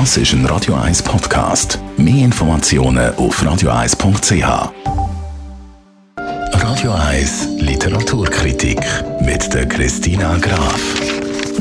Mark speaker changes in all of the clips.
Speaker 1: Das ist ein Radio 1 Podcast. Mehr Informationen auf radio1.ch. Radio 1 Literaturkritik mit der Christina Graf.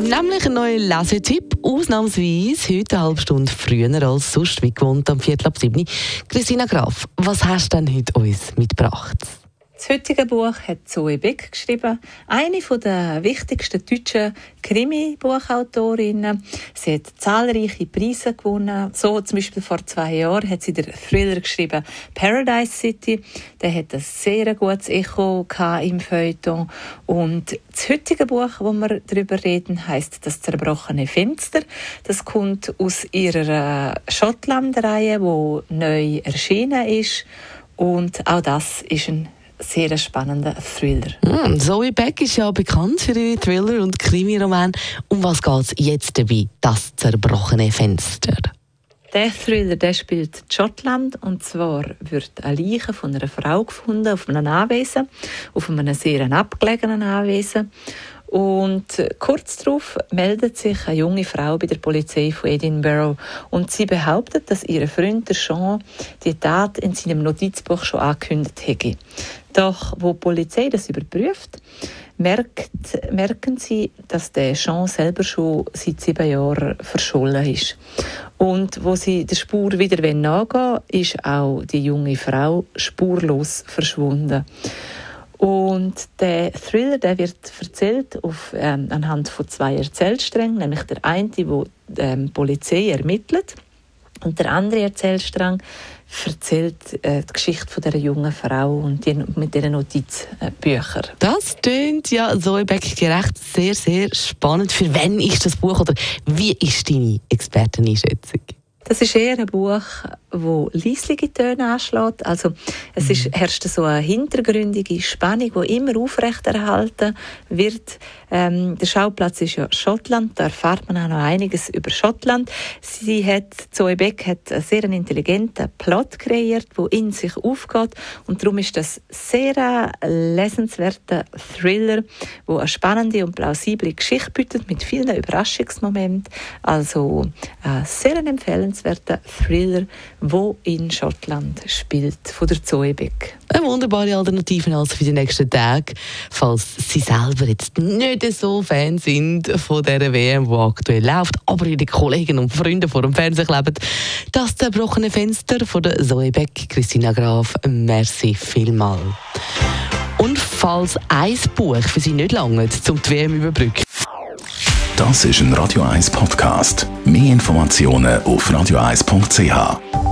Speaker 2: Nämlich ein neuer Lesetipp, ausnahmsweise heute eine halbe Stunde früher als sonst, wie gewohnt am Viertel ab 7. Christina Graf, was hast du denn heute uns mitgebracht?
Speaker 3: Das heutige Buch hat Zoe Beck geschrieben, eine der wichtigsten deutschen Krimi-Buchautorinnen. Sie hat zahlreiche Preise gewonnen. So zum Beispiel vor zwei Jahren hat sie den Thriller geschrieben Paradise City. Der hat ein sehr gutes Echo im Feuilleton. Und das heutige Buch, wo wir darüber reden, heißt Das zerbrochene Fenster. Das kommt aus ihrer Schottland-Reihe, die neu erschienen ist. Und auch das ist ein sehr spannender Thriller.
Speaker 2: Mm, Zoe Beck ist ja bekannt für ihre Thriller- und Krimiroman. Um was geht es jetzt dabei? Das zerbrochene Fenster.
Speaker 3: Der Thriller der spielt in Schottland und zwar wird eine Leiche von einer Frau gefunden auf einem Anwesen, auf einem sehr abgelegenen Anwesen und kurz darauf meldet sich eine junge Frau bei der Polizei von Edinburgh und sie behauptet, dass ihr Freund der Jean die Tat in seinem Notizbuch schon angekündigt hätte. Doch wo die Polizei das überprüft, merkt, merken sie, dass der Jean selber schon seit sieben Jahren verschollen ist. Und wo sie der Spur wieder nachgehen ist auch die junge Frau spurlos verschwunden. Und der Thriller der wird erzählt auf, ähm, anhand von zwei Erzählsträngen, nämlich der eine, wo die ähm, Polizei ermittelt und der andere Erzählstrang erzählt äh, die Geschichte von der jungen Frau und die, mit diesen Notizbüchern.
Speaker 2: Das klingt ja so gerecht sehr, sehr spannend. Für wen ist das Buch oder wie ist deine Experteneinschätzung?
Speaker 3: Das ist eher ein Buch, wo leisliche Töne anschlägt. Also es ist, mhm. herrscht so eine hintergründige Spannung, die immer aufrechterhalten wird. Ähm, der Schauplatz ist ja Schottland. Da erfahrt man auch noch einiges über Schottland. Sie hat, Zoe Beck hat einen sehr intelligenten Plot kreiert, wo in sich aufgeht. Und darum ist das sehr lesenswerter Thriller, wo eine spannende und plausible Geschichte bietet mit vielen Überraschungsmomenten. Also ein sehr empfehlenswerter Thriller, wo in Schottland spielt, von der Zoe Beck.
Speaker 2: Eine wunderbare Alternative also für die nächsten Tage, falls Sie selber jetzt nicht so Fan sind von dieser WM, die aktuell läuft, aber Ihre Kollegen und Freunde vor dem Fernsehen kleben. Das zerbrochene Fenster von der Zoe Beck, Christina Graf, merci vielmal. Und falls ein Buch für Sie nicht lange zum die WM überbrücken.
Speaker 1: Das ist ein Radio 1 Podcast. Mehr Informationen auf radio1.ch.